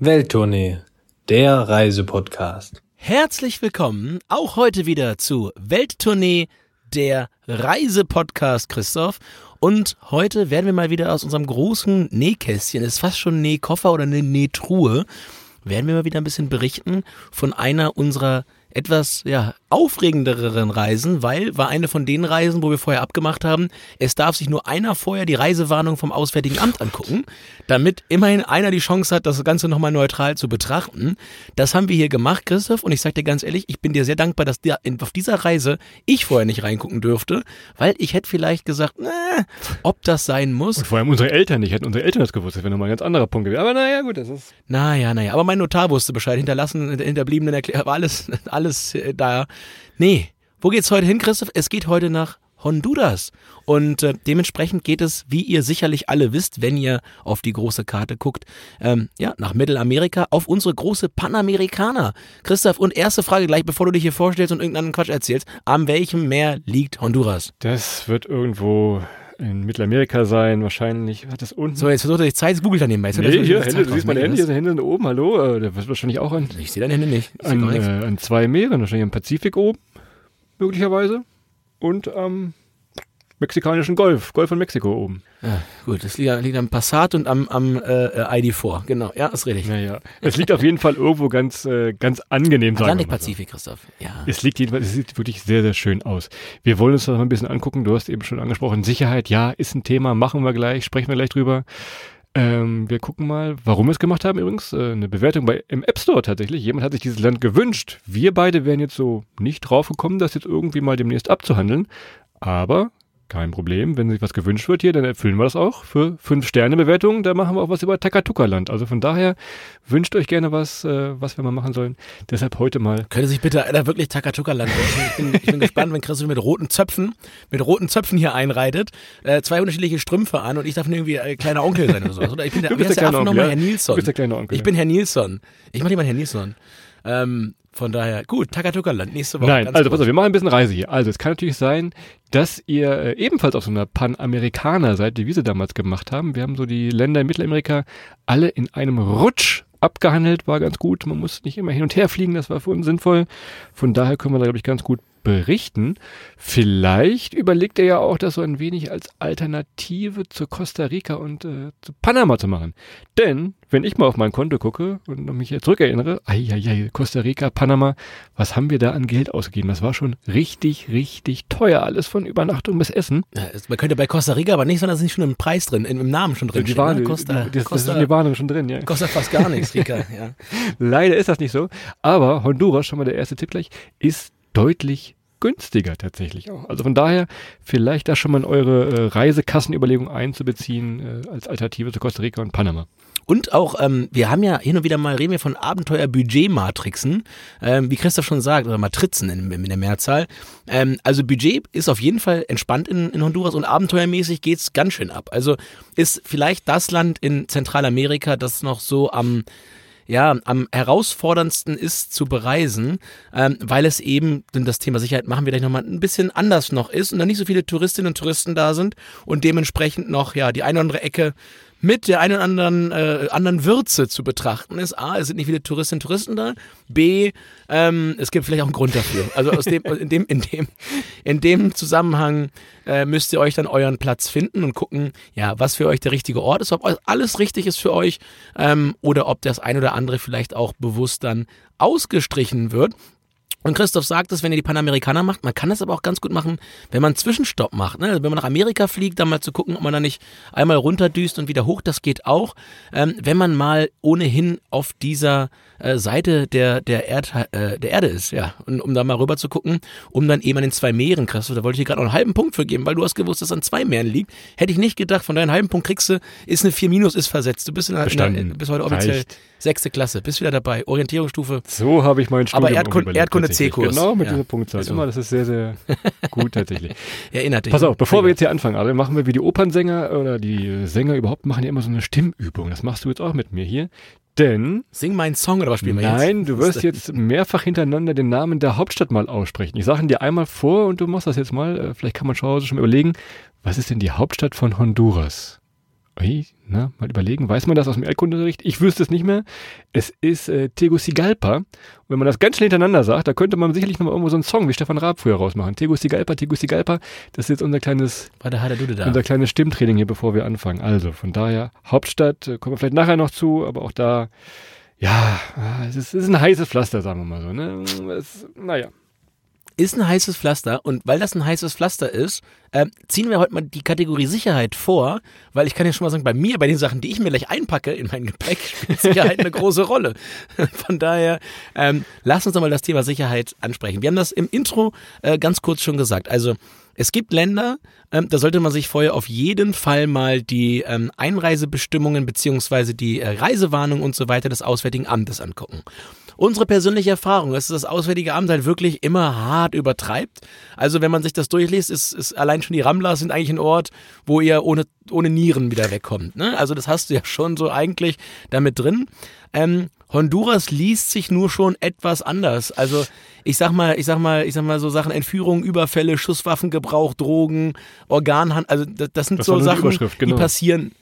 Welttournee, der Reisepodcast. Herzlich willkommen auch heute wieder zu Welttournee, der Reisepodcast, Christoph. Und heute werden wir mal wieder aus unserem großen Nähkästchen, ist fast schon Nähkoffer oder eine Nähtruhe, werden wir mal wieder ein bisschen berichten von einer unserer etwas ja, aufregenderen Reisen, weil war eine von den Reisen, wo wir vorher abgemacht haben, es darf sich nur einer vorher die Reisewarnung vom Auswärtigen Amt angucken, damit immerhin einer die Chance hat, das Ganze nochmal neutral zu betrachten. Das haben wir hier gemacht, Christoph, und ich sag dir ganz ehrlich, ich bin dir sehr dankbar, dass dir auf dieser Reise ich vorher nicht reingucken dürfte, weil ich hätte vielleicht gesagt, na, ob das sein muss. Und vor allem unsere Eltern nicht, hätten unsere Eltern das gewusst, das wäre nochmal ein ganz anderer Punkt gewesen. Aber naja, gut, das ist. Naja, naja, aber mein Notar wusste Bescheid, hinterlassen, hinterbliebenen Erklärung, war alles, alles äh, da. Nee, wo geht's heute hin, Christoph? Es geht heute nach Honduras. Und äh, dementsprechend geht es, wie ihr sicherlich alle wisst, wenn ihr auf die große Karte guckt, ähm, ja, nach Mittelamerika, auf unsere große Panamerikaner. Christoph, und erste Frage gleich, bevor du dich hier vorstellst und irgendeinen Quatsch erzählst. An welchem Meer liegt Honduras? Das wird irgendwo in Mittelamerika sein, wahrscheinlich. Was das unten? So, jetzt versucht er sich Zeit, googelt daneben. Weißt du, nee, hier, Hände, du siehst meine Hände, hier sind Hände oben, hallo, äh, der wird wahrscheinlich auch an. Ich sehe deine Hände nicht. Ich an, äh, an zwei Meeren, wahrscheinlich am Pazifik oben, möglicherweise. Und am mexikanischen Golf, Golf von Mexiko oben. Ja, gut, das liegt, liegt, am Passat und am, am äh, ID4, genau, ja, ist richtig. Naja, es liegt auf jeden Fall irgendwo ganz, äh, ganz angenehm. Atlantik-Pazifik, Christoph, ja. Es liegt jedenfalls, es sieht wirklich sehr, sehr schön aus. Wir wollen uns das mal ein bisschen angucken, du hast eben schon angesprochen, Sicherheit, ja, ist ein Thema, machen wir gleich, sprechen wir gleich drüber. Ähm, wir gucken mal, warum wir es gemacht haben übrigens. Äh, eine Bewertung bei im App Store tatsächlich. Jemand hat sich dieses Land gewünscht. Wir beide wären jetzt so nicht drauf gekommen, das jetzt irgendwie mal demnächst abzuhandeln. Aber kein Problem. Wenn sich was gewünscht wird hier, dann erfüllen wir das auch für 5-Sterne-Bewertungen. Da machen wir auch was über Takatuka-Land. Also von daher wünscht euch gerne was, äh, was wir mal machen sollen. Deshalb heute mal. Könnte sich bitte einer wirklich Takatuka-Land wünschen? Ich bin, ich bin gespannt, wenn Christoph mit roten Zöpfen, mit roten Zöpfen hier einreitet, äh, zwei unterschiedliche Strümpfe an und ich darf irgendwie äh, kleiner Onkel sein oder sowas. Oder ich bin der, du bist der kleine Onkel, ja? Herr Nilsson. Du bist der kleine Onkel. Ich bin Herr Nilsson. Ich mach lieber Herr Nilsson. Ähm, von daher, gut, Takatuka-Land, nächste Woche. Nein, also pass auf, wir machen ein bisschen Reise hier. Also es kann natürlich sein, dass ihr äh, ebenfalls auf so einer Panamerikaner seid, wie wir sie damals gemacht haben. Wir haben so die Länder in Mittelamerika alle in einem Rutsch abgehandelt, war ganz gut. Man muss nicht immer hin und her fliegen, das war für uns sinnvoll. Von daher können wir da, glaube ich, ganz gut berichten. Vielleicht überlegt er ja auch, das so ein wenig als Alternative zu Costa Rica und äh, zu Panama zu machen. Denn, wenn ich mal auf mein Konto gucke und mich hier zurückerinnere, ai, Costa Rica, Panama, was haben wir da an Geld ausgegeben? Das war schon richtig, richtig teuer. Alles von Übernachtung bis Essen. Ja, man könnte bei Costa Rica aber nicht, sondern es ist nicht schon im Preis drin, im Namen schon drin. Die steht, Warnung, ne? Costa, das, Costa, das ist Warnung schon drin, ja. Kostet fast gar nichts, Rica, ja. Leider ist das nicht so. Aber Honduras, schon mal der erste Tipp gleich, ist deutlich günstiger tatsächlich auch. Also von daher vielleicht da schon mal in eure äh, Reisekassenüberlegung einzubeziehen äh, als Alternative zu Costa Rica und Panama. Und auch, ähm, wir haben ja hin und wieder mal, reden wir von Abenteuer-Budget-Matrixen, ähm, wie Christoph schon sagt, oder Matrizen in, in der Mehrzahl. Ähm, also Budget ist auf jeden Fall entspannt in, in Honduras und abenteuermäßig geht's ganz schön ab. Also ist vielleicht das Land in Zentralamerika, das noch so am ja, am herausforderndsten ist zu bereisen, ähm, weil es eben, denn das Thema Sicherheit machen wir gleich nochmal, ein bisschen anders noch ist und da nicht so viele Touristinnen und Touristen da sind und dementsprechend noch, ja, die eine oder andere Ecke mit der einen oder anderen, äh, anderen Würze zu betrachten ist. A, es sind nicht viele Touristinnen und Touristen da. B, ähm, es gibt vielleicht auch einen Grund dafür. Also aus dem, in, dem, in, dem, in dem Zusammenhang äh, müsst ihr euch dann euren Platz finden und gucken, ja, was für euch der richtige Ort ist, ob alles richtig ist für euch ähm, oder ob das ein oder andere vielleicht auch bewusst dann ausgestrichen wird. Und Christoph sagt es, wenn ihr die Panamerikaner macht, man kann das aber auch ganz gut machen, wenn man einen Zwischenstopp macht. Ne? Also wenn man nach Amerika fliegt, dann mal zu gucken, ob man da nicht einmal runterdüst und wieder hoch, das geht auch. Ähm, wenn man mal ohnehin auf dieser äh, Seite der, der, Erd, äh, der Erde ist, ja, und, um da mal rüber zu gucken, um dann eben an den zwei Meeren, Christoph, da wollte ich dir gerade noch einen halben Punkt für geben, weil du hast gewusst, dass es an zwei Meeren liegt. Hätte ich nicht gedacht, von deinem halben Punkt kriegst du, ist eine 4 minus, ist versetzt. Du bist, in, in, in, bist heute offiziell Reicht. Sechste Klasse, bist wieder dabei, Orientierungsstufe. So habe ich meinen Studium Aber Erdkunde, Erdkunde C-Kurs. Genau, mit ja. dieser Punktzahl. Also. Immer, das ist sehr, sehr gut tatsächlich. Erinnert dich. Pass auf, bevor wir jetzt hier anfangen, Adel, machen wir wie die Opernsänger oder die Sänger überhaupt machen ja immer so eine Stimmübung. Das machst du jetzt auch mit mir hier. Denn. Sing meinen Song oder was spielen wir jetzt? Nein, du wirst jetzt mehrfach hintereinander den Namen der Hauptstadt mal aussprechen. Ich sage ihn dir einmal vor und du machst das jetzt mal. Äh, vielleicht kann man zu Hause schon mal überlegen, was ist denn die Hauptstadt von Honduras? Ui, na, mal überlegen, weiß man das aus dem Erdkundeunterricht? Ich wüsste es nicht mehr. Es ist äh, Tegucigalpa. Und wenn man das ganz schnell hintereinander sagt, da könnte man sicherlich noch mal irgendwo so einen Song wie Stefan Raab früher rausmachen. Tegucigalpa, Tegucigalpa, das ist jetzt unser kleines, unser kleines Stimmtraining hier, bevor wir anfangen. Also, von daher, Hauptstadt, äh, kommen wir vielleicht nachher noch zu, aber auch da, ja, ah, es ist, es ist ein heißes Pflaster, sagen wir mal so, ne? Es, naja. Ist ein heißes Pflaster und weil das ein heißes Pflaster ist, äh, ziehen wir heute mal die Kategorie Sicherheit vor, weil ich kann ja schon mal sagen, bei mir, bei den Sachen, die ich mir gleich einpacke in mein Gepäck, spielt Sicherheit eine große Rolle. Von daher, ähm, lass uns doch mal das Thema Sicherheit ansprechen. Wir haben das im Intro äh, ganz kurz schon gesagt. Also es gibt Länder, ähm, da sollte man sich vorher auf jeden Fall mal die ähm, Einreisebestimmungen beziehungsweise die äh, Reisewarnung und so weiter des Auswärtigen Amtes angucken. Unsere persönliche Erfahrung ist, dass das Auswärtige Amt halt wirklich immer hart übertreibt. Also wenn man sich das durchliest, ist, ist allein schon die Ramblers sind eigentlich ein Ort, wo ihr ohne, ohne Nieren wieder wegkommt. Ne? Also das hast du ja schon so eigentlich damit drin. Ähm, Honduras liest sich nur schon etwas anders. Also ich sag mal, ich sag mal, ich sag mal so Sachen Entführung, Überfälle, Schusswaffengebrauch, Drogen, Organhandel. Also das, das sind Das so die Sachen, genau. die passieren.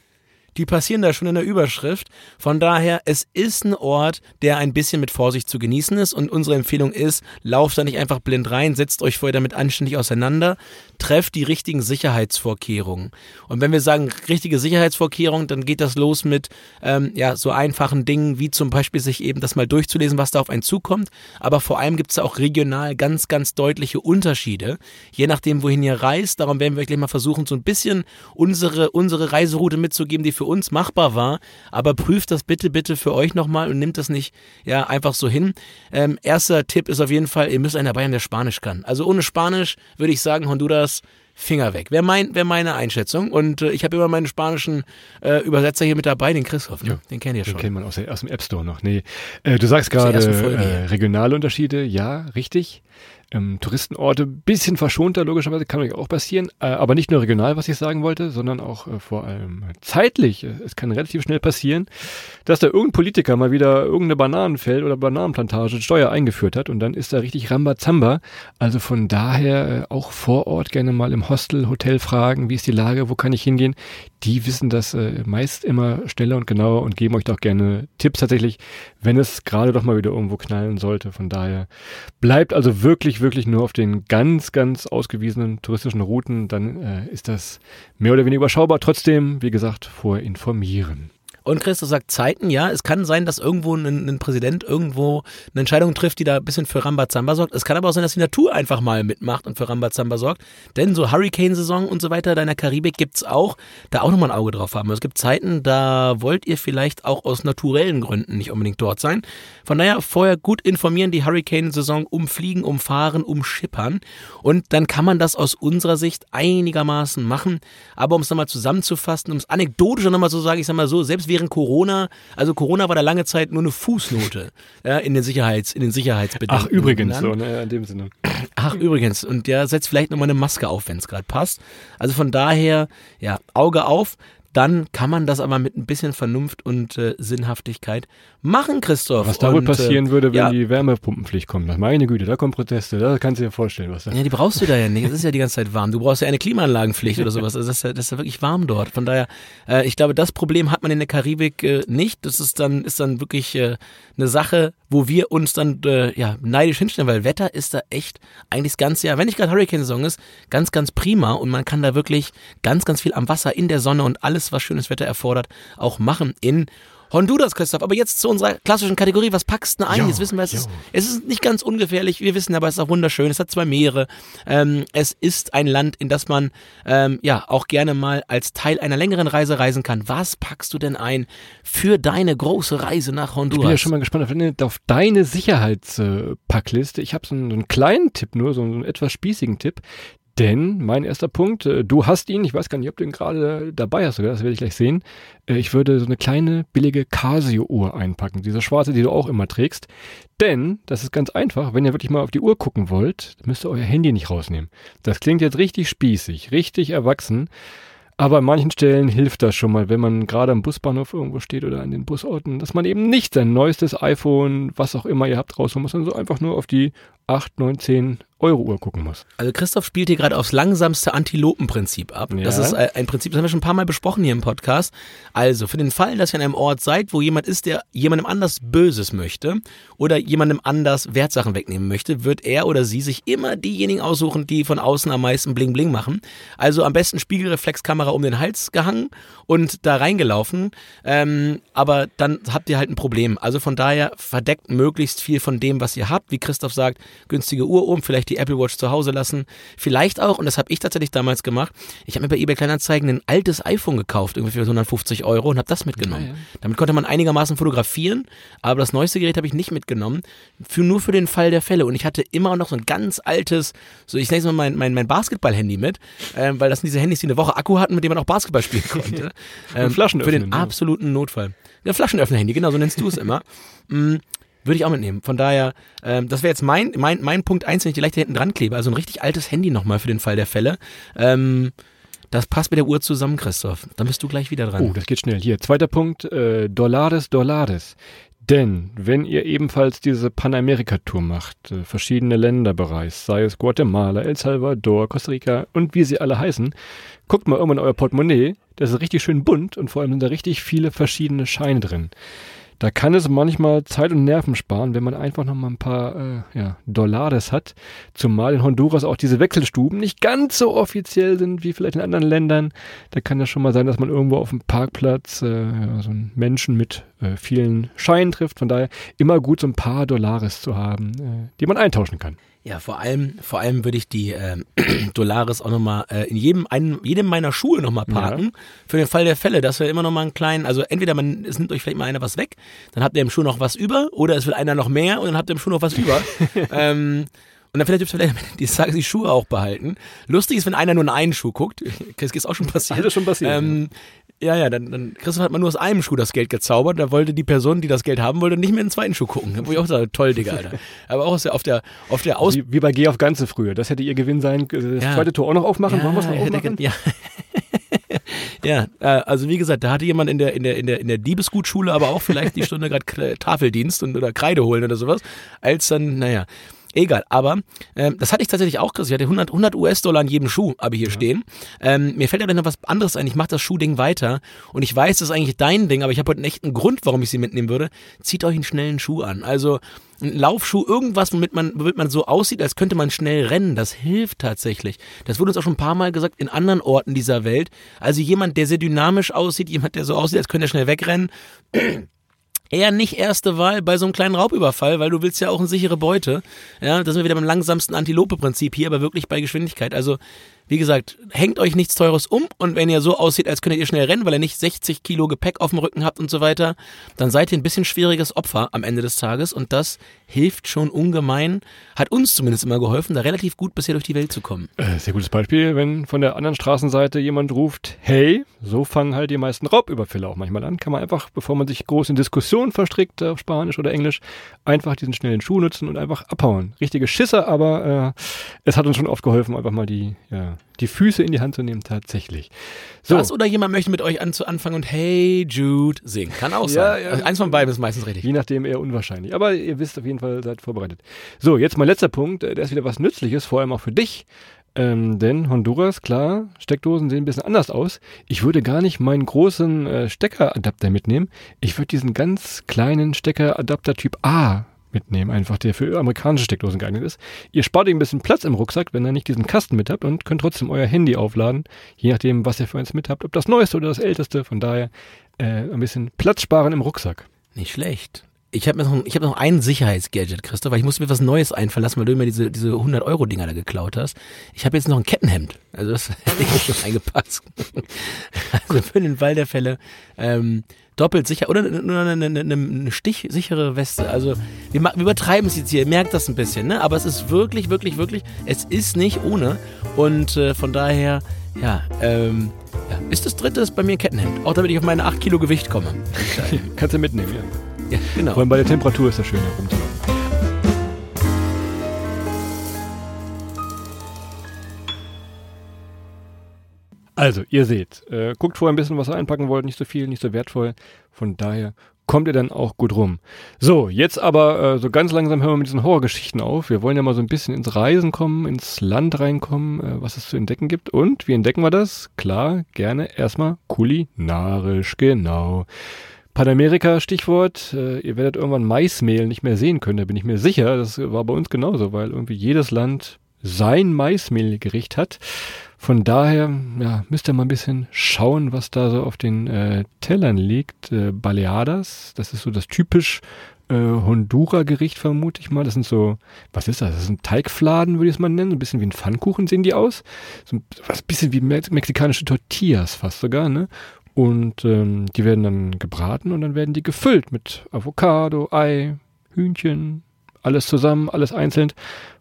Die passieren da schon in der Überschrift. Von daher, es ist ein Ort, der ein bisschen mit Vorsicht zu genießen ist. Und unsere Empfehlung ist, lauft da nicht einfach blind rein, setzt euch vorher damit anständig auseinander, trefft die richtigen Sicherheitsvorkehrungen. Und wenn wir sagen richtige Sicherheitsvorkehrungen, dann geht das los mit ähm, ja so einfachen Dingen wie zum Beispiel sich eben das mal durchzulesen, was da auf einen zukommt. Aber vor allem gibt es da auch regional ganz, ganz deutliche Unterschiede, je nachdem, wohin ihr reist. Darum werden wir gleich mal versuchen, so ein bisschen unsere, unsere Reiseroute mitzugeben, die für uns machbar war. Aber prüft das bitte, bitte für euch nochmal und nimmt das nicht ja einfach so hin. Ähm, erster Tipp ist auf jeden Fall, ihr müsst einen dabei haben, der Spanisch kann. Also ohne Spanisch würde ich sagen, Honduras Finger weg. Wäre mein, wär meine Einschätzung. Und äh, ich habe immer meinen spanischen äh, Übersetzer hier mit dabei, den Christoph. Ne? Ja, den kennt ihr Den schon. kennt man aus, der, aus dem App Store noch. Nee, äh, du sagst gerade äh, regionale Unterschiede. Ja, richtig. Ähm, Touristenorte bisschen verschonter, logischerweise, kann euch auch passieren. Äh, aber nicht nur regional, was ich sagen wollte, sondern auch äh, vor allem zeitlich. Äh, Es kann relativ schnell passieren, dass da irgendein Politiker mal wieder irgendeine Bananenfeld oder Bananenplantage Steuer eingeführt hat und dann ist da richtig Rambazamba. Also von daher äh, auch vor Ort gerne mal im Hostel, Hotel fragen, wie ist die Lage, wo kann ich hingehen. Die wissen das äh, meist immer schneller und genauer und geben euch doch gerne Tipps tatsächlich, wenn es gerade doch mal wieder irgendwo knallen sollte. Von daher bleibt also wirklich, wirklich nur auf den ganz, ganz ausgewiesenen touristischen Routen. Dann äh, ist das mehr oder weniger überschaubar. Trotzdem, wie gesagt, vorher informieren. Und Christoph sagt Zeiten, ja, es kann sein, dass irgendwo ein, ein Präsident irgendwo eine Entscheidung trifft, die da ein bisschen für Rambazamba sorgt. Es kann aber auch sein, dass die Natur einfach mal mitmacht und für Rambazamba sorgt. Denn so Hurricane-Saison und so weiter da in der Karibik gibt's auch, da auch nochmal ein Auge drauf haben. Es gibt Zeiten, da wollt ihr vielleicht auch aus naturellen Gründen nicht unbedingt dort sein. Von daher vorher gut informieren, die Hurricane-Saison umfliegen, umfahren, umschippern. Und dann kann man das aus unserer Sicht einigermaßen machen. Aber um es nochmal zusammenzufassen, um es anekdotisch nochmal zu sagen, ich sag mal so, selbst während Corona, also Corona war da lange Zeit nur eine Fußnote ja, in den Sicherheits, in den Sicherheitsbedingungen. Ach, übrigens, so, ne, in dem Sinne. Ach, übrigens, und der setzt vielleicht nochmal eine Maske auf, wenn es gerade passt. Also von daher, ja, Auge auf. Dann kann man das aber mit ein bisschen Vernunft und äh, Sinnhaftigkeit machen, Christoph. Was da wohl passieren äh, würde, wenn ja, die Wärmepumpenpflicht kommt. Meine Güte, da kommen Proteste. Da kannst du dir vorstellen, was da. Ja, die brauchst du da ja nicht. Es ist ja die ganze Zeit warm. Du brauchst ja eine Klimaanlagenpflicht oder sowas. Also das ist ja, das ist ja wirklich warm dort. Von daher, äh, ich glaube, das Problem hat man in der Karibik äh, nicht. Das ist dann, ist dann wirklich äh, eine Sache, wo wir uns dann äh, ja, neidisch hinstellen, weil Wetter ist da echt eigentlich das ganze Jahr, wenn nicht gerade Hurricane-Saison ist, ganz, ganz prima und man kann da wirklich ganz, ganz viel am Wasser, in der Sonne und alles, was schönes Wetter erfordert, auch machen in Honduras, Christoph. Aber jetzt zu unserer klassischen Kategorie. Was packst du denn ein? Jo, jetzt wissen wir, es ist, es ist nicht ganz ungefährlich. Wir wissen aber, es ist auch wunderschön. Es hat zwei Meere. Ähm, es ist ein Land, in das man ähm, ja auch gerne mal als Teil einer längeren Reise reisen kann. Was packst du denn ein für deine große Reise nach Ich bin Honduras? ja schon mal gespannt auf deine, auf deine Sicherheitspackliste. Ich habe so einen kleinen Tipp nur, so einen etwas spießigen Tipp. Denn mein erster Punkt, äh, du hast ihn, ich weiß gar nicht, ob du ihn gerade dabei hast sogar, das werde ich gleich sehen. Äh, Ich würde so eine kleine billige Casio-Uhr einpacken, diese schwarze, die du auch immer trägst. Denn, das ist ganz einfach, wenn ihr wirklich mal auf die Uhr gucken wollt, müsst ihr euer Handy nicht rausnehmen. Das klingt jetzt richtig spießig, richtig erwachsen. Aber an manchen Stellen hilft das schon mal, wenn man gerade am Busbahnhof irgendwo steht oder an den Busorten, dass man eben nicht sein neuestes iPhone, was auch immer ihr habt, rausholen muss, sondern so einfach nur auf die 8, 9, 10 Euro Uhr gucken muss. Also Christoph spielt hier gerade aufs langsamste Antilopenprinzip ab. Ja. Das ist äh, ein Prinzip, das haben wir schon ein paar Mal besprochen hier im Podcast. Also für den Fall, dass ihr an einem Ort seid, wo jemand ist, der jemandem anders Böses möchte oder jemandem anders Wertsachen wegnehmen möchte, wird er oder sie sich immer diejenigen aussuchen, die von außen am meisten Bling Bling machen. Also am besten Spiegelreflexkamera um den Hals gehangen und da reingelaufen. Ähm, aber dann habt ihr halt ein Problem. Also von daher verdeckt möglichst viel von dem, was ihr habt. Wie Christoph sagt, günstige Uhr um, vielleicht die Apple Watch zu Hause lassen. Vielleicht auch, und das habe ich tatsächlich damals gemacht, ich habe mir bei eBay Kleinanzeigen ein altes iPhone gekauft, irgendwie für 150 Euro und habe das mitgenommen. Ja, ja. Damit konnte man einigermaßen fotografieren, aber das neueste Gerät habe ich nicht mitgenommen, für, nur für den Fall der Fälle. Und ich hatte immer noch so ein ganz altes, so ich nenne es mal mein, mein, mein Basketball-Handy mit, ähm, weil das sind diese Handys, die eine Woche Akku hatten, mit denen man auch Basketball spielen konnte. ähm, Flaschen für den ja. absoluten Notfall. Ja, Flaschenöffner-Handy, genau, so nennst du es immer. Würde ich auch mitnehmen. Von daher, ähm, das wäre jetzt mein, mein, mein Punkt eins, wenn ich die leicht hinten dran klebe. Also ein richtig altes Handy nochmal für den Fall der Fälle. Ähm, das passt mit der Uhr zusammen, Christoph. Dann bist du gleich wieder dran. Oh, das geht schnell. Hier, zweiter Punkt, äh, Dollars, Dollars. Denn wenn ihr ebenfalls diese Panamerika-Tour macht, äh, verschiedene Länder bereist, sei es Guatemala, El Salvador, Costa Rica und wie sie alle heißen, guckt mal irgendwann in euer Portemonnaie, das ist richtig schön bunt und vor allem sind da richtig viele verschiedene Scheine drin. Da kann es manchmal Zeit und Nerven sparen, wenn man einfach noch mal ein paar äh, ja, Dollars hat. Zumal in Honduras auch diese Wechselstuben nicht ganz so offiziell sind wie vielleicht in anderen Ländern. Da kann es schon mal sein, dass man irgendwo auf dem Parkplatz äh, ja, so einen Menschen mit äh, vielen Scheinen trifft. Von daher immer gut, so ein paar Dollars zu haben, äh, die man eintauschen kann. Ja, vor allem, vor allem würde ich die ähm, Dollars auch nochmal äh, in jedem, einen, jedem meiner Schuhe nochmal parken. Für den Fall der Fälle, dass wir immer nochmal einen kleinen, also entweder man, es nimmt euch vielleicht mal einer was weg, dann habt ihr im Schuh noch was über, oder es wird einer noch mehr und dann habt ihr im Schuh noch was über. ähm, und dann vielleicht dürft ihr vielleicht Tages die Schuhe auch behalten. Lustig ist, wenn einer nur in einen Schuh guckt. Das ist auch schon passiert. Alles schon passiert, Ähm, ja, ja, dann, dann Christoph hat man nur aus einem Schuh das Geld gezaubert. Da wollte die Person, die das Geld haben wollte, nicht mehr in den zweiten Schuh gucken. Wo ich auch sage, toll, Digga, Alter. Aber auch auf der, auf der Aus... Wie, wie bei Geh auf Ganze früher. Das hätte ihr Gewinn sein können. Das Ja. zweite Tor auch noch aufmachen. Wollen wir es noch aufmachen? Ja. ja, äh, also wie gesagt, da hatte jemand in der, in der, in der, in der Diebesgutschule aber auch vielleicht die Stunde gerade Tafeldienst und, oder Kreide holen oder sowas, als dann, naja, egal. Aber ähm, das hatte ich tatsächlich auch, Chris. Ich hatte 100, 100 US-Dollar an jedem Schuh, habe ich hier stehen. Ähm, mir fällt aber noch was anderes ein. Ich mache das Schuhding weiter und ich weiß, das ist eigentlich dein Ding, aber ich habe heute einen echten Grund, warum ich sie mitnehmen würde. Zieht euch einen schnellen Schuh an. Also ein Laufschuh, irgendwas, womit man, womit man so aussieht, als könnte man schnell rennen. Das hilft tatsächlich. Das wurde uns auch schon ein paar Mal gesagt in anderen Orten dieser Welt. Also jemand, der sehr dynamisch aussieht, jemand, der so aussieht, als könnte er schnell wegrennen. Eher nicht erste Wahl bei so einem kleinen Raubüberfall, weil du willst ja auch eine sichere Beute. Ja, da sind wir wieder beim langsamsten Antilope-Prinzip hier, aber wirklich bei Geschwindigkeit. Also, wie gesagt, hängt euch nichts Teures um und wenn ihr so aussieht, als könntet ihr schnell rennen, weil ihr nicht 60 Kilo Gepäck auf dem Rücken habt und so weiter, dann seid ihr ein bisschen schwieriges Opfer am Ende des Tages und das hilft schon ungemein, hat uns zumindest immer geholfen, da relativ gut bisher durch die Welt zu kommen. Äh, sehr gutes Beispiel, wenn von der anderen Straßenseite jemand ruft, hey, so fangen halt die meisten Raubüberfälle auch manchmal an, kann man einfach, bevor man sich groß in Diskussionen verstrickt, auf Spanisch oder Englisch, einfach diesen schnellen Schuh nutzen und einfach abhauen. Richtige Schisser, aber äh, es hat uns schon oft geholfen, einfach mal die, ja, die Füße in die Hand zu nehmen, tatsächlich. So, Das oder jemand möchte mit euch an, zu anfangen und Hey Jude singen. Kann auch sein. ja. Also eins von beiden ist meistens richtig. Je nachdem eher unwahrscheinlich. Aber ihr wisst auf jeden Fall, seid vorbereitet. So, jetzt mein letzter Punkt. äh, Der ist wieder was Nützliches, vor allem auch für dich. Ähm, denn Honduras, klar, Steckdosen sehen ein bisschen anders aus. Ich würde gar nicht meinen großen äh, Steckeradapter mitnehmen. Ich würde diesen ganz kleinen Steckeradapter Typ A mitnehmen, einfach der für amerikanische Steckdosen geeignet ist. Ihr spart euch ein bisschen Platz im Rucksack, wenn ihr nicht diesen Kasten mit habt und könnt trotzdem euer Handy aufladen, je nachdem, was ihr für eins mit habt, ob das neueste oder das älteste. Von daher äh, ein bisschen Platz sparen im Rucksack. Nicht schlecht. Ich habe noch, ich hab noch ein Sicherheitsgadget, Christoph, weil ich musste mir was Neues einfallen lassen, weil du immer diese, diese 100-Euro-Dinger da geklaut hast. Ich habe jetzt noch ein Kettenhemd. Also das hätte ich schon eingepasst. Also für den Fall der Fälle ähm, doppelt sicher. Oder nur eine, eine, eine, eine stichsichere Weste. Also wir, wir übertreiben es jetzt hier, ihr merkt das ein bisschen, ne? Aber es ist wirklich, wirklich, wirklich, es ist nicht ohne. Und äh, von daher, ja, ähm, ja, ist das dritte ist bei mir ein Kettenhemd. Auch damit ich auf meine 8 Kilo Gewicht komme. Kannst du mitnehmen, ja. Ja, genau. Vor allem bei der Temperatur ist das schön herumzulaufen. Also, ihr seht, äh, guckt vorher ein bisschen, was ihr einpacken wollt, nicht so viel, nicht so wertvoll. Von daher kommt ihr dann auch gut rum. So, jetzt aber äh, so ganz langsam hören wir mit diesen Horrorgeschichten auf. Wir wollen ja mal so ein bisschen ins Reisen kommen, ins Land reinkommen, äh, was es zu entdecken gibt. Und wie entdecken wir das? Klar, gerne erstmal kulinarisch, genau. Panamerika, Stichwort. Äh, ihr werdet irgendwann Maismehl nicht mehr sehen können, da bin ich mir sicher. Das war bei uns genauso, weil irgendwie jedes Land sein Maismehlgericht hat. Von daher ja, müsst ihr mal ein bisschen schauen, was da so auf den äh, Tellern liegt. Äh, Baleadas, das ist so das typisch äh, Hondura-Gericht, vermute ich mal. Das sind so, was ist das? Das sind Teigfladen, würde ich es mal nennen. So ein bisschen wie ein Pfannkuchen sehen die aus. So was bisschen wie me mexikanische Tortillas fast sogar, ne? Und ähm, die werden dann gebraten und dann werden die gefüllt mit Avocado, Ei, Hühnchen, alles zusammen, alles einzeln.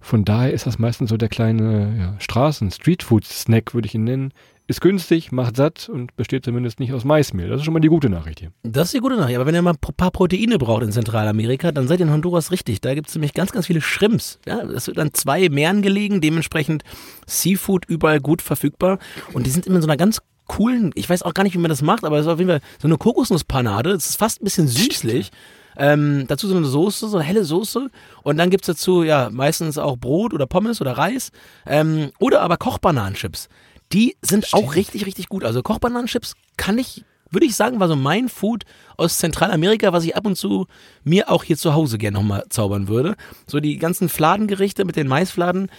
Von daher ist das meistens so der kleine ja, Straßen-Streetfood-Snack, würde ich ihn nennen. Ist günstig, macht satt und besteht zumindest nicht aus Maismehl. Das ist schon mal die gute Nachricht hier. Das ist die gute Nachricht. Aber wenn ihr mal ein paar Proteine braucht in Zentralamerika, dann seid ihr in Honduras richtig. Da gibt es nämlich ganz, ganz viele Shrimps. Ja, es wird an zwei Meeren gelegen, dementsprechend Seafood überall gut verfügbar. Und die sind immer in so einer ganz coolen, ich weiß auch gar nicht, wie man das macht, aber es ist auf jeden Fall so eine Kokosnusspanade. Es ist fast ein bisschen süßlich. Ähm, dazu so eine Soße, so eine helle Soße. Und dann gibt's dazu ja meistens auch Brot oder Pommes oder Reis. Ähm, oder aber Kochbananenchips. Die sind Stimmt. auch richtig, richtig gut. Also Kochbananenchips kann ich würde ich sagen, war so mein Food aus Zentralamerika, was ich ab und zu mir auch hier zu Hause gerne nochmal zaubern würde. So die ganzen Fladengerichte mit den Maisfladen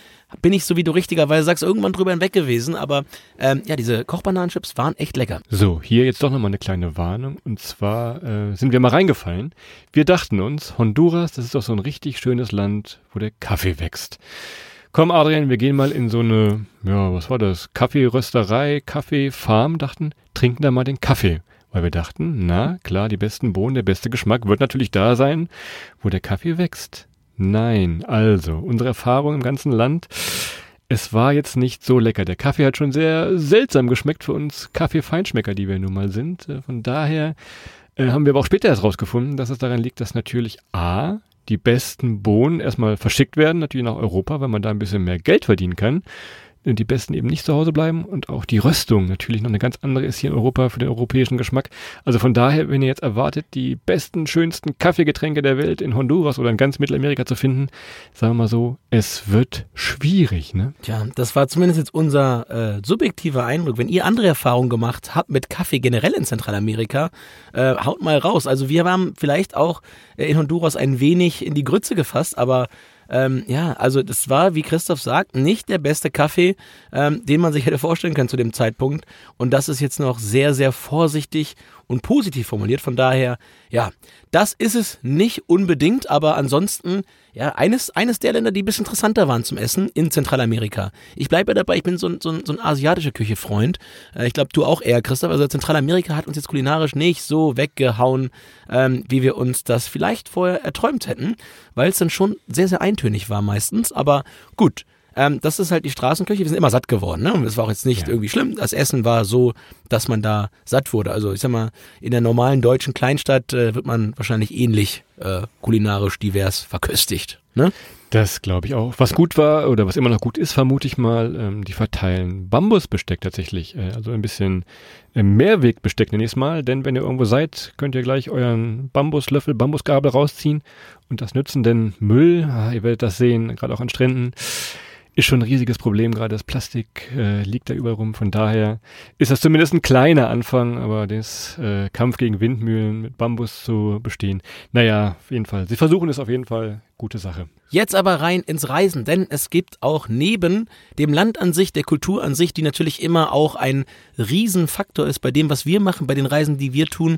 bin ich, so wie du richtigerweise sagst, irgendwann drüber hinweg gewesen. Aber ähm, ja, diese Kochbananenchips waren echt lecker. So, hier jetzt doch nochmal eine kleine Warnung. Und zwar äh, sind wir mal reingefallen. Wir dachten uns, Honduras, das ist doch so ein richtig schönes Land, wo der Kaffee wächst. Komm, Adrian, wir gehen mal in so eine, ja, was war das? Kaffeerösterei, Kaffeefarm, dachten, trinken da mal den Kaffee. Weil wir dachten, na klar, die besten Bohnen, der beste Geschmack wird natürlich da sein, wo der Kaffee wächst. Nein, also, unsere Erfahrung im ganzen Land, es war jetzt nicht so lecker. Der Kaffee hat schon sehr seltsam geschmeckt für uns Kaffeefeinschmecker, die wir nun mal sind. Äh, von daher äh, haben wir aber auch später erst rausgefunden, dass es daran liegt, dass natürlich A, die besten Bohnen erstmal verschickt werden, natürlich nach Europa, weil man da ein bisschen mehr Geld verdienen kann die besten eben nicht zu Hause bleiben und auch die Röstung natürlich noch eine ganz andere ist hier in Europa für den europäischen Geschmack. Also von daher, wenn ihr jetzt erwartet, die besten, schönsten Kaffeegetränke der Welt in Honduras oder in ganz Mittelamerika zu finden, sagen wir mal so, es wird schwierig, ne? Tja, das war zumindest jetzt unser äh, subjektiver Eindruck. Wenn ihr andere Erfahrungen gemacht habt mit Kaffee generell in Zentralamerika, äh, haut mal raus. Also wir haben vielleicht auch äh, in Honduras ein wenig in die Grütze gefasst, aber ähm, ja, also das war, wie Christoph sagt, nicht der beste Kaffee, ähm, den man sich hätte vorstellen können zu dem Zeitpunkt. Und das ist jetzt noch sehr, sehr vorsichtig und positiv formuliert. Von daher, ja, das ist es nicht unbedingt, aber ansonsten, ja, eines, eines der Länder, die ein bisschen interessanter waren zum Essen in Zentralamerika. Ich bleibe ja dabei, ich bin so, so, so ein asiatischer Küche-Freund. Äh, ich glaube, du auch eher, Christoph. Also Zentralamerika hat uns jetzt kulinarisch nicht so weggehauen, ähm, wie wir uns das vielleicht vorher erträumt hätten, weil es dann schon sehr, sehr eintönig war meistens. Aber gut, ähm, das ist halt die Straßenküche. Wir sind immer satt geworden. Ne? Und das war auch jetzt nicht ja. irgendwie schlimm. Das Essen war so, dass man da satt wurde. Also ich sag mal, in der normalen deutschen Kleinstadt äh, wird man wahrscheinlich ähnlich äh, kulinarisch divers verköstigt. Ne? Das glaube ich auch. Was gut war oder was immer noch gut ist, vermute ich mal, ähm, die verteilen Bambusbesteck tatsächlich. Äh, also ein bisschen äh, Mehrwegbesteck nenne ich es mal. Denn wenn ihr irgendwo seid, könnt ihr gleich euren Bambuslöffel, Bambusgabel rausziehen und das nützen. Denn Müll, ah, ihr werdet das sehen, gerade auch an Stränden, ist schon ein riesiges Problem, gerade das Plastik äh, liegt da überall rum. Von daher ist das zumindest ein kleiner Anfang, aber das äh, Kampf gegen Windmühlen mit Bambus zu bestehen, naja, auf jeden Fall. Sie versuchen es auf jeden Fall, gute Sache. Jetzt aber rein ins Reisen, denn es gibt auch neben dem Land an sich, der Kultur an sich, die natürlich immer auch ein Riesenfaktor ist bei dem, was wir machen, bei den Reisen, die wir tun,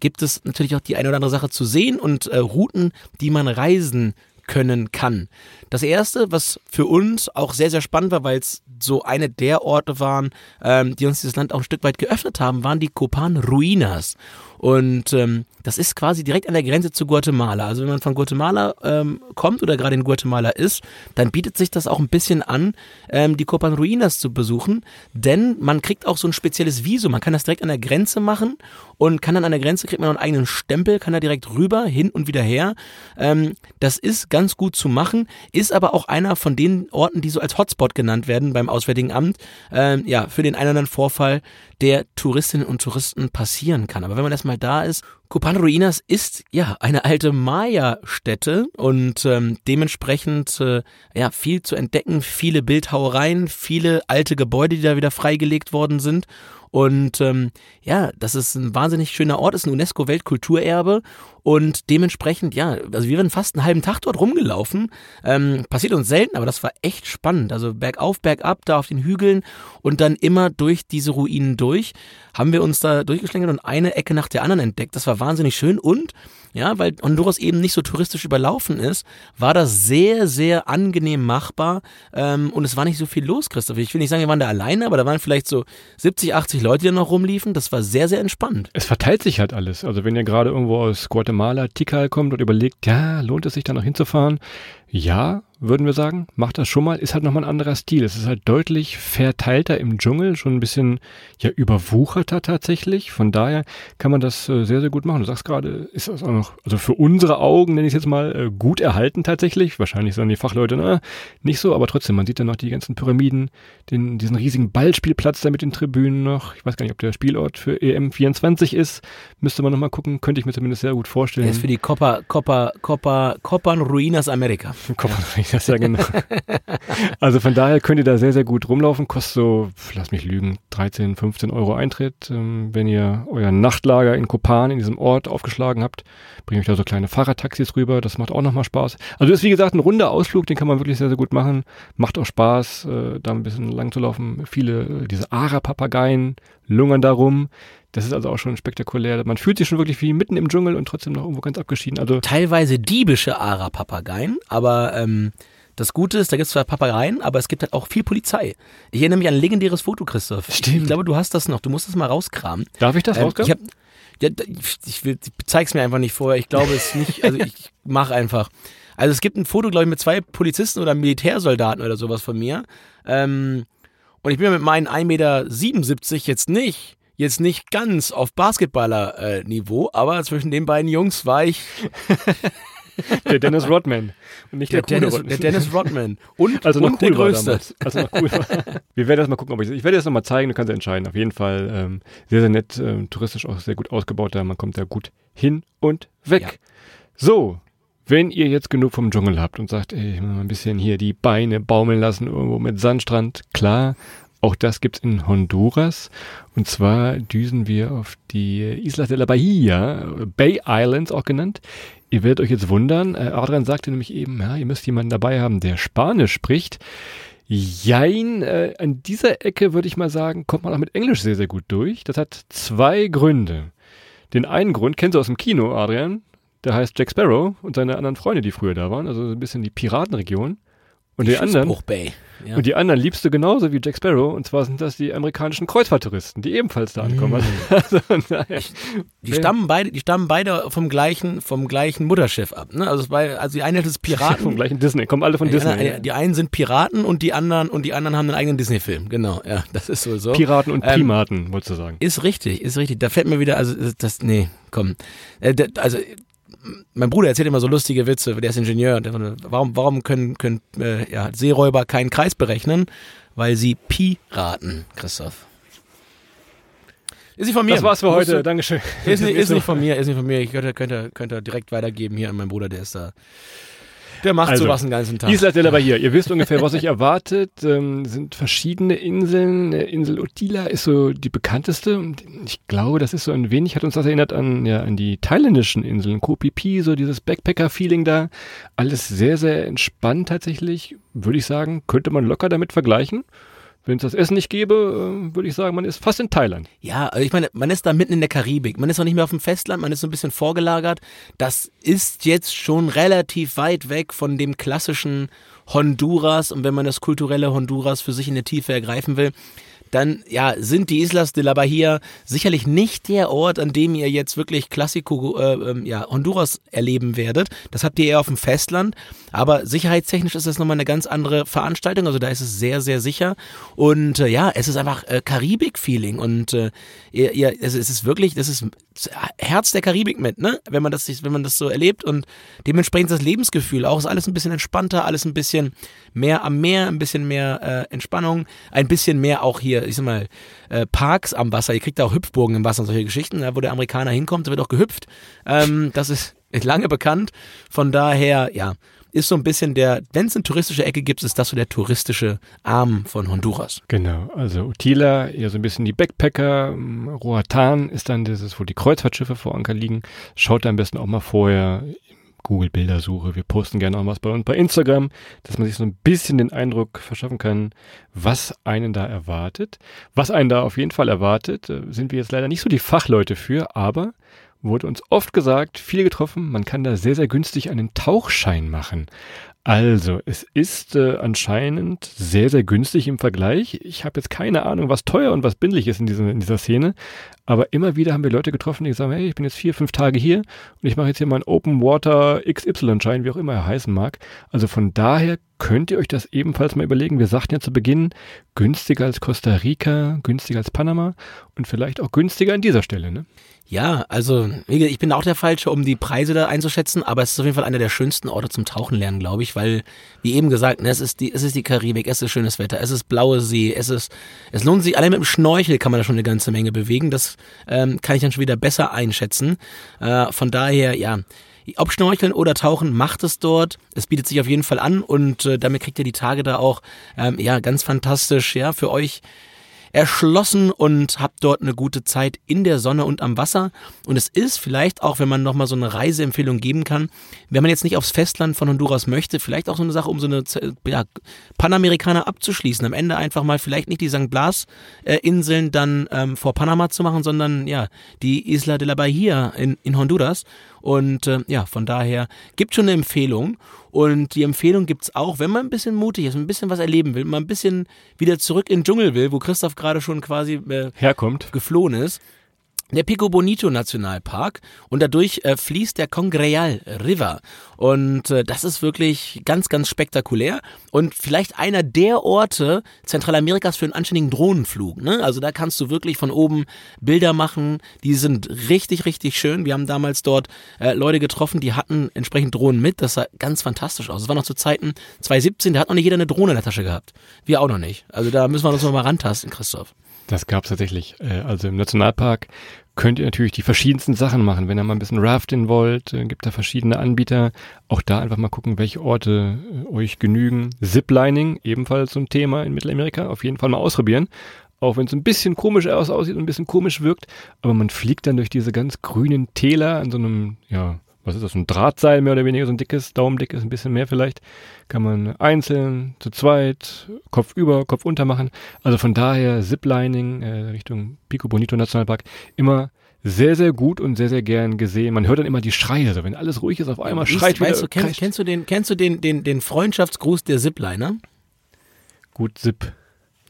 gibt es natürlich auch die eine oder andere Sache zu sehen und äh, Routen, die man reisen können kann. Das erste, was für uns auch sehr, sehr spannend war, weil es so eine der Orte waren, ähm, die uns dieses Land auch ein Stück weit geöffnet haben, waren die Copan Ruinas. Und ähm, das ist quasi direkt an der Grenze zu Guatemala. Also wenn man von Guatemala ähm, kommt oder gerade in Guatemala ist, dann bietet sich das auch ein bisschen an, ähm, die Copan Ruinas zu besuchen, denn man kriegt auch so ein spezielles Visum. Man kann das direkt an der Grenze machen und kann dann an der Grenze kriegt man einen eigenen Stempel, kann da direkt rüber, hin und wieder her. Ähm, das ist ganz gut zu machen, ist aber auch einer von den Orten, die so als Hotspot genannt werden beim Auswärtigen Amt, ähm, ja, für den einen oder anderen Vorfall, der Touristinnen und Touristen passieren kann. Aber wenn man erstmal da ist, Copano Ruinas ist ja eine alte Maya-Stätte und ähm, dementsprechend äh, ja viel zu entdecken, viele Bildhauereien, viele alte Gebäude, die da wieder freigelegt worden sind. Und ähm, ja, das ist ein wahnsinnig schöner Ort, ist ein UNESCO-Weltkulturerbe und dementsprechend, ja, also wir waren fast einen halben Tag dort rumgelaufen. Ähm, passiert uns selten, aber das war echt spannend. Also bergauf, bergab, da auf den Hügeln und dann immer durch diese Ruinen durch, haben wir uns da durchgeschlängelt und eine Ecke nach der anderen entdeckt. Das war wahnsinnig schön und ja, weil Honduras eben nicht so touristisch überlaufen ist, war das sehr, sehr angenehm machbar ähm, und es war nicht so viel los, Christoph. Ich will nicht sagen, wir waren da alleine, aber da waren vielleicht so 70, 80 Leute, die da noch rumliefen. Das war sehr, sehr entspannt. Es verteilt sich halt alles. Also wenn ihr gerade irgendwo aus Guatemala, Tikal kommt und überlegt, ja, lohnt es sich da noch hinzufahren? Ja, würden wir sagen, macht das schon mal, ist halt nochmal ein anderer Stil. Es ist halt deutlich verteilter im Dschungel, schon ein bisschen ja überwucherter tatsächlich. Von daher kann man das äh, sehr, sehr gut machen. Du sagst gerade, ist das auch noch, also für unsere Augen, nenne ich es jetzt mal, äh, gut erhalten tatsächlich. Wahrscheinlich sagen die Fachleute, na, nicht so, aber trotzdem, man sieht dann noch die ganzen Pyramiden, den, diesen riesigen Ballspielplatz da mit den Tribünen noch. Ich weiß gar nicht, ob der Spielort für EM24 ist. Müsste man nochmal gucken, könnte ich mir zumindest sehr gut vorstellen. Der ist für die Copa, Copa, Copa, Copan Ruinas America. Ja genau. also von daher könnt ihr da sehr, sehr gut rumlaufen. Kostet so, lass mich lügen, 13, 15 Euro Eintritt. Ähm, wenn ihr euer Nachtlager in Kopan, in diesem Ort aufgeschlagen habt, bringe ich da so kleine Fahrradtaxis rüber. Das macht auch nochmal Spaß. Also ist wie gesagt ein runder Ausflug, den kann man wirklich sehr, sehr gut machen. Macht auch Spaß, äh, da ein bisschen lang zu laufen. Viele, äh, diese Ara-Papageien lungern da rum. Das ist also auch schon spektakulär. Man fühlt sich schon wirklich wie mitten im Dschungel und trotzdem noch irgendwo ganz abgeschieden. Also Teilweise diebische Ara-Papageien, aber ähm, das Gute ist, da gibt es zwar Papageien, aber es gibt halt auch viel Polizei. Ich erinnere mich an ein legendäres Foto, Christoph. Stimmt. Ich glaube, du hast das noch. Du musst das mal rauskramen. darf ich das Ähm, rausgeben? ich hab, ja, ich, ich, will, ich zeig's mir einfach nicht vorher. Ich glaube es nicht. Also ich mach einfach. Also es gibt ein Foto, glaube ich, mit zwei Polizisten oder Militärsoldaten oder sowas von mir. Ähm, und ich bin ja mit meinen 1,77 Meter jetzt nicht, jetzt nicht ganz auf Basketballer-Niveau, aber zwischen den beiden Jungs war ich Der Dennis Rodman. Und nicht der, der, Dennis, coole der Dennis Rodman. Und, Also noch und der cool war Größte. Also noch cool war. Wir werden das mal gucken, ob ich ich werde das nochmal zeigen, du kannst ja entscheiden. Auf jeden Fall ähm, sehr, sehr nett, ähm, touristisch auch sehr gut ausgebaut da. Man kommt da gut hin und weg. Ja. So, wenn ihr jetzt genug vom Dschungel habt und sagt, ey, ich will mal ein bisschen hier die Beine baumeln lassen, irgendwo mit Sandstrand, klar, auch das gibt's in Honduras. Und zwar düsen wir auf die Islas de la Bahia, Bay Islands auch genannt. Ihr werdet euch jetzt wundern, äh, Adrian sagte nämlich eben, ja, ihr müsst jemanden dabei haben, der Spanisch spricht. Jein, äh, an dieser Ecke würde ich mal sagen, kommt man auch mit Englisch sehr, sehr gut durch. Das hat zwei Gründe. Den einen Grund kennst du aus dem Kino, Adrian. Der heißt Jack Sparrow und seine anderen Freunde, die früher da waren. Also so ein bisschen die Piratenregion. Und die anderen, Bay. Ja. und die anderen liebst du genauso wie Jack Sparrow. Und zwar sind das die amerikanischen Kreuzfahrttouristen, die ebenfalls da ankommen. Also von daher, Die stammen beide, die stammen beide vom gleichen, vom gleichen Mutterschiff ab. Ne? Also, war, also die eine ist Piraten. vom gleichen Disney, kommen alle von die, Disney. anderen, die einen sind Piraten und die anderen und die anderen haben einen eigenen Disney-Film. Genau, ja, das ist so. Piraten und Ähm, Primaten, wolltest du sagen. Ist richtig, ist richtig. Da fällt mir wieder, also das, nee, komm. Äh, da- Also mein Bruder erzählt immer so lustige Witze, der ist Ingenieur. Der, warum, warum können, können äh, ja, Seeräuber keinen Kreis berechnen? Weil sie Piraten, Christoph. Ist nicht von mir. Das war's für heute, du- Dankeschön. Ist nicht, ist nicht von mir, ist nicht von mir. Ich könnte, könnte, könnte direkt weitergeben hier an meinen Bruder, der ist da. Der macht Also, sowas den ganzen Tag. Isla de la Bahia. Ihr wisst ungefähr, was euch erwartet. Ähm, sind verschiedene Inseln. Insel Utila ist so die bekannteste. Und ich glaube, das ist so ein wenig, hat uns das erinnert an, ja, an die thailändischen Inseln. Koh Phi Phi, so dieses Backpacker-Feeling da. Alles sehr, sehr entspannt tatsächlich. Würde ich sagen, könnte man locker damit vergleichen. Wenn es das Essen nicht gäbe, äh, würde ich sagen, man ist fast in Thailand. Ja, also ich meine, man ist da mitten in der Karibik. Man ist noch nicht mehr auf dem Festland, man ist so ein bisschen vorgelagert. Das ist jetzt schon relativ weit weg von dem klassischen Honduras. Und wenn man das kulturelle Honduras für sich in der Tiefe ergreifen will, dann ja, sind die Islas de la Bahia sicherlich nicht der Ort, an dem ihr jetzt wirklich Klassiko äh, ähm, ja, Honduras erleben werdet. Das habt ihr eher auf dem Festland, aber sicherheitstechnisch ist das nochmal eine ganz andere Veranstaltung, also da ist es sehr, sehr sicher. Und äh, ja, es ist einfach äh, Karibik-Feeling. Und äh, ihr, ihr, es, es ist wirklich, das ist Herz der Karibik mit, ne? Wenn man das, wenn man das so erlebt und dementsprechend das Lebensgefühl auch ist alles ein bisschen entspannter, alles ein bisschen mehr am Meer, ein bisschen mehr äh, Entspannung, ein bisschen mehr auch hier, ich sag mal, äh, Parks am Wasser. Ihr kriegt da auch Hüpfburgen im Wasser und solche Geschichten, da wo der Amerikaner hinkommt, da wird auch gehüpft. Ähm, das ist lange bekannt. Von daher, ja, ist so ein bisschen der, wenn es eine touristische Ecke gibt, ist das so der touristische Arm von Honduras. Genau, also Utila, eher so ein bisschen die Backpacker, Roatan ist dann dieses, wo die Kreuzfahrtschiffe vor Anker liegen. Schaut da am besten auch mal vorher Google-Bildersuche. Wir posten gerne auch was bei uns bei Instagram, dass man sich so ein bisschen den Eindruck verschaffen kann, was einen da erwartet. Was einen da auf jeden Fall erwartet, äh, sind wir jetzt leider nicht so die Fachleute für, aber wurde uns oft gesagt, viel getroffen, man kann da sehr, sehr günstig einen Tauchschein machen. Also, es ist äh, anscheinend sehr, sehr günstig im Vergleich. Ich habe jetzt keine Ahnung, was teuer und was bindlich ist in, diese, in dieser Szene. Aber immer wieder haben wir Leute getroffen, die sagen, hey, ich bin jetzt vier, fünf Tage hier und ich mache jetzt hier meinen Open Water XY-Schein, wie auch immer er heißen mag. Also von daher könnt ihr euch das ebenfalls mal überlegen. Wir sagten ja zu Beginn, günstiger als Costa Rica, günstiger als Panama und vielleicht auch günstiger an dieser Stelle, ne? Ja, also ich bin auch der Falsche, um die Preise da einzuschätzen, aber es ist auf jeden Fall einer der schönsten Orte zum Tauchen lernen, glaube ich, weil, wie eben gesagt, ne, es ist die, es ist die Karibik, es ist schönes Wetter, es ist blaue See, es ist, es lohnt sich, allein mit dem Schnorchel kann man da schon eine ganze Menge bewegen. Das ähm, kann ich dann schon wieder besser einschätzen. Äh, von daher, ja, ob Schnorcheln oder Tauchen, macht es dort. Es bietet sich auf jeden Fall an und äh, damit kriegt ihr die Tage da auch ähm, ja ganz fantastisch ja für euch erschlossen und habt dort eine gute Zeit in der Sonne und am Wasser. Und es ist vielleicht auch, wenn man nochmal so eine Reiseempfehlung geben kann, wenn man jetzt nicht aufs Festland von Honduras möchte, vielleicht auch so eine Sache, um so eine ja, Panamerikaner abzuschließen. Am Ende einfach mal vielleicht nicht die St. Blas-Inseln dann ähm, vor Panama zu machen, sondern ja, die Isla de la Bahia in, in Honduras. Und äh, ja, von daher gibt schon eine Empfehlung. Und die Empfehlung gibt's auch, wenn man ein bisschen mutig ist, ein bisschen was erleben will, mal ein bisschen wieder zurück in den Dschungel will, wo Christoph gerade schon quasi äh, herkommt, geflohen ist der Pico Bonito Nationalpark und dadurch äh, fließt der Congreal River und äh, das ist wirklich ganz, ganz spektakulär und vielleicht einer der Orte Zentralamerikas für einen anständigen Drohnenflug. Ne? Also da kannst du wirklich von oben Bilder machen, die sind richtig, richtig schön. Wir haben damals dort äh, Leute getroffen, die hatten entsprechend Drohnen mit, das sah ganz fantastisch aus. Das war noch zu Zeiten 2017, da hat noch nicht jeder eine Drohne in der Tasche gehabt. Wir auch noch nicht. Also da müssen wir uns noch mal rantasten, Christoph. Das gab's tatsächlich. Äh, also im Nationalpark könnt ihr natürlich die verschiedensten Sachen machen. Wenn ihr mal ein bisschen Rafting wollt, äh, gibt da verschiedene Anbieter. Auch da einfach mal gucken, welche Orte äh, euch genügen. Ziplining, ebenfalls so ein Thema in Mittelamerika. Auf jeden Fall mal ausprobieren. Auch wenn es ein bisschen komisch aussieht und ein bisschen komisch wirkt. Aber man fliegt dann durch diese ganz grünen Täler an so einem, ja, was ist das, ein Drahtseil mehr oder weniger, so ein dickes, daumendickes, ein bisschen mehr vielleicht, kann man einzeln, zu zweit, Kopf über, Kopf unter machen. Also von daher Ziplining äh, Richtung Pico Bonito Nationalpark immer sehr, sehr gut und sehr, sehr gern gesehen. Man hört dann immer die Schreie, also wenn alles ruhig ist, auf einmal schreit weißt, wieder. Weißt du, kennst, kennst, du den, kennst du den, den, den Freundschaftsgruß der Zipliner? Gut, Zip.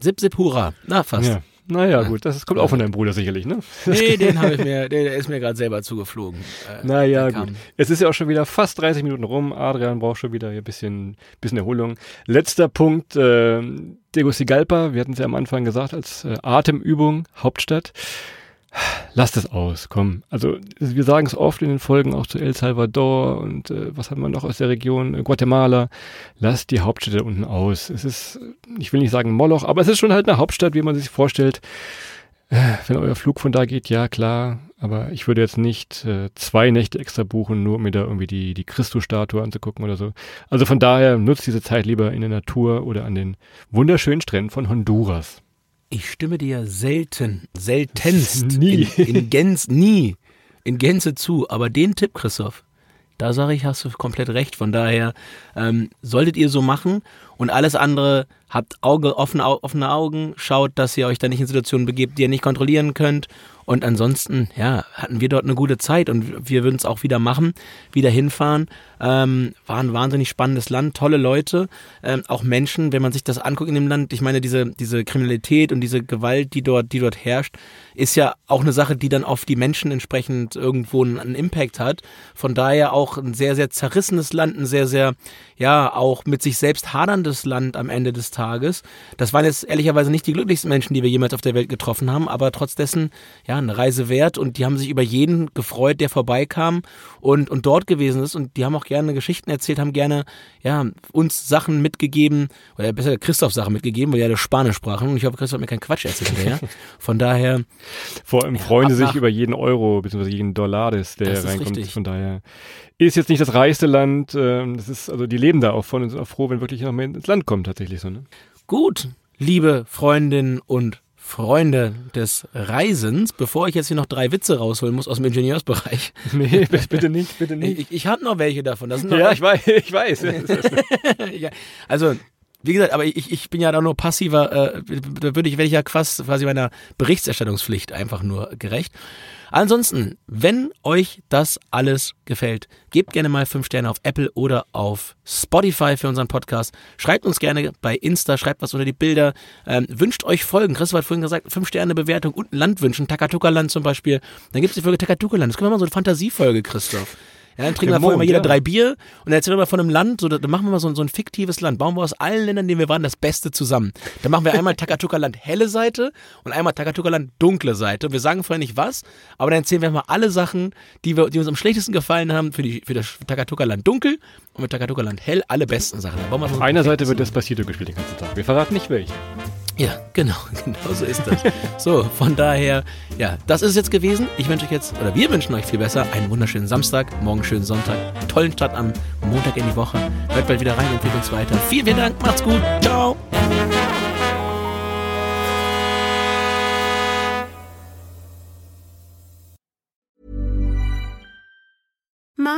Zip, Zip, Hurra. Na, fast. Ja. Naja, gut, das kommt auch von deinem Bruder sicherlich, ne? Nee, den habe ich mir, der, ist mir gerade selber zugeflogen. Äh, naja, gut. Es ist ja auch schon wieder fast 30 Minuten rum. Adrian braucht schon wieder ein bisschen, bisschen Erholung. Letzter Punkt, äh, Tegucigalpa, wir hatten es ja am Anfang gesagt, als äh, Atemübung, Hauptstadt. Lass es aus, komm. Also wir sagen es oft in den Folgen auch zu El Salvador und äh, was haben wir noch aus der Region äh, Guatemala. Lass die Hauptstädte unten aus. Es ist, ich will nicht sagen Moloch, aber es ist schon halt eine Hauptstadt, wie man sich vorstellt. Äh, wenn euer Flug von da geht, ja klar. Aber ich würde jetzt nicht äh, zwei Nächte extra buchen, nur um mir da irgendwie die, die Christus-Statue anzugucken oder so. Also von daher nutzt diese Zeit lieber in der Natur oder an den wunderschönen Stränden von Honduras. Ich stimme dir selten, seltenst, nie. In, in Gänze, nie, in Gänze zu. Aber den Tipp, Christoph, da sage ich, hast du komplett recht. Von daher ähm, solltet ihr so machen und alles andere habt Auge, offene, offene Augen, schaut, dass ihr euch da nicht in Situationen begebt, die ihr nicht kontrollieren könnt und ansonsten, ja, hatten wir dort eine gute Zeit und wir würden es auch wieder machen, wieder hinfahren. Ähm, war ein wahnsinnig spannendes Land, tolle Leute, ähm, auch Menschen, wenn man sich das anguckt in dem Land. Ich meine, diese, diese Kriminalität und diese Gewalt, die dort, die dort herrscht, ist ja auch eine Sache, die dann auf die Menschen entsprechend irgendwo einen, Impact hat. Von daher auch ein sehr, sehr zerrissenes Land, ein sehr, sehr, ja, auch mit sich selbst haderndes Land am Ende des Tages. Das waren jetzt ehrlicherweise nicht die glücklichsten Menschen, die wir jemals auf der Welt getroffen haben, aber trotz dessen, ja, eine Reise wert und die haben sich über jeden gefreut, der vorbeikam und, und dort gewesen ist und die haben auch gerne Geschichten erzählt, haben gerne, ja, uns Sachen mitgegeben, oder besser Christoph Sachen mitgegeben, weil die alle Spanisch sprachen und ich hoffe, Christoph hat mir keinen Quatsch erzählt hinterher. Von daher. Vor allem freuen sie sich über jeden Euro, beziehungsweise jeden Dollar, der reinkommt. Richtig. Von daher ist jetzt nicht das reichste Land, äh, das ist, also die leben da auch von und sind auch froh, wenn wirklich noch mehr ins Land kommt, tatsächlich so, ne? Gut, liebe Freundinnen und Freunde des Reisens, bevor ich jetzt hier noch drei Witze rausholen muss aus dem Ingenieursbereich. Nee, bitte nicht, bitte nicht. Ich, ich habe noch welche davon. Das sind ja, ich weiß, ich weiß. also, wie gesagt, aber ich, ich bin ja da nur passiver, äh, da würde ich, werde ich ja quasi, meiner Berichterstattungspflicht einfach nur gerecht. Ansonsten, wenn euch das alles gefällt, gebt gerne mal fünf Sterne auf Apple oder auf Spotify für unseren Podcast. Schreibt uns gerne bei Insta, schreibt was unter die Bilder. Ähm, wünscht euch Folgen. Christoph hat vorhin gesagt, fünf Sterne Bewertung und ein Land wünschen. Takatuka-Land zum Beispiel. Dann gibt es die Folge Takatuka-Land. Das können wir mal so eine Fantasiefolge, Christoph. Ja, dann trinken wir vorher mal jeder ja. drei Bier und dann erzählen wir mal von einem Land, so, dann machen wir mal so, so ein fiktives Land. Bauen wir aus allen Ländern, in denen wir waren, das Beste zusammen. Dann machen wir einmal Takatuka-Land helle Seite und einmal Takatuka-Land dunkle Seite. Wir sagen vorher nicht was, aber dann erzählen wir mal alle Sachen, die, wir, die uns am schlechtesten gefallen haben für, die, für das Takatuka-Land dunkel und mit Takatuka-Land hell alle besten Sachen. Auf einer Seite wird Despacito gespielt den ganzen Tag. Wir verraten nicht welche. Ja, genau, genau so ist das. so, von daher, ja, das ist es jetzt gewesen. Ich wünsche euch jetzt, oder wir wünschen euch viel besser, einen wunderschönen Samstag, morgen schönen Sonntag, tollen Start am Montag in die Woche. Hört bald wieder rein, empfehlt uns weiter. Vielen, vielen Dank, macht's gut, ciao.